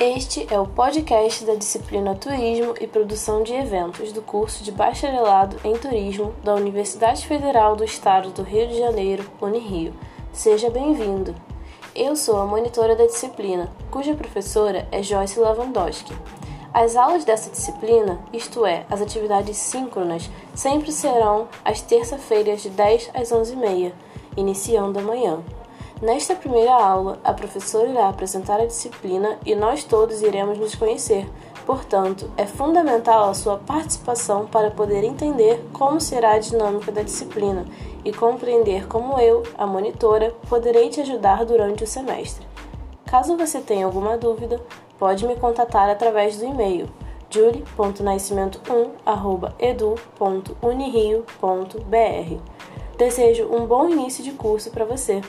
Este é o podcast da disciplina Turismo e Produção de Eventos do curso de Bacharelado em Turismo da Universidade Federal do Estado do Rio de Janeiro, Unirio. Seja bem-vindo! Eu sou a monitora da disciplina, cuja professora é Joyce Lavandowski. As aulas dessa disciplina, isto é, as atividades síncronas, sempre serão às terça-feiras de 10 às 11h30, iniciando amanhã. Nesta primeira aula, a professora irá apresentar a disciplina e nós todos iremos nos conhecer. Portanto, é fundamental a sua participação para poder entender como será a dinâmica da disciplina e compreender como eu, a monitora, poderei te ajudar durante o semestre. Caso você tenha alguma dúvida, pode me contatar através do e-mail julie.nascimento1@edu.unirio.br. Desejo um bom início de curso para você.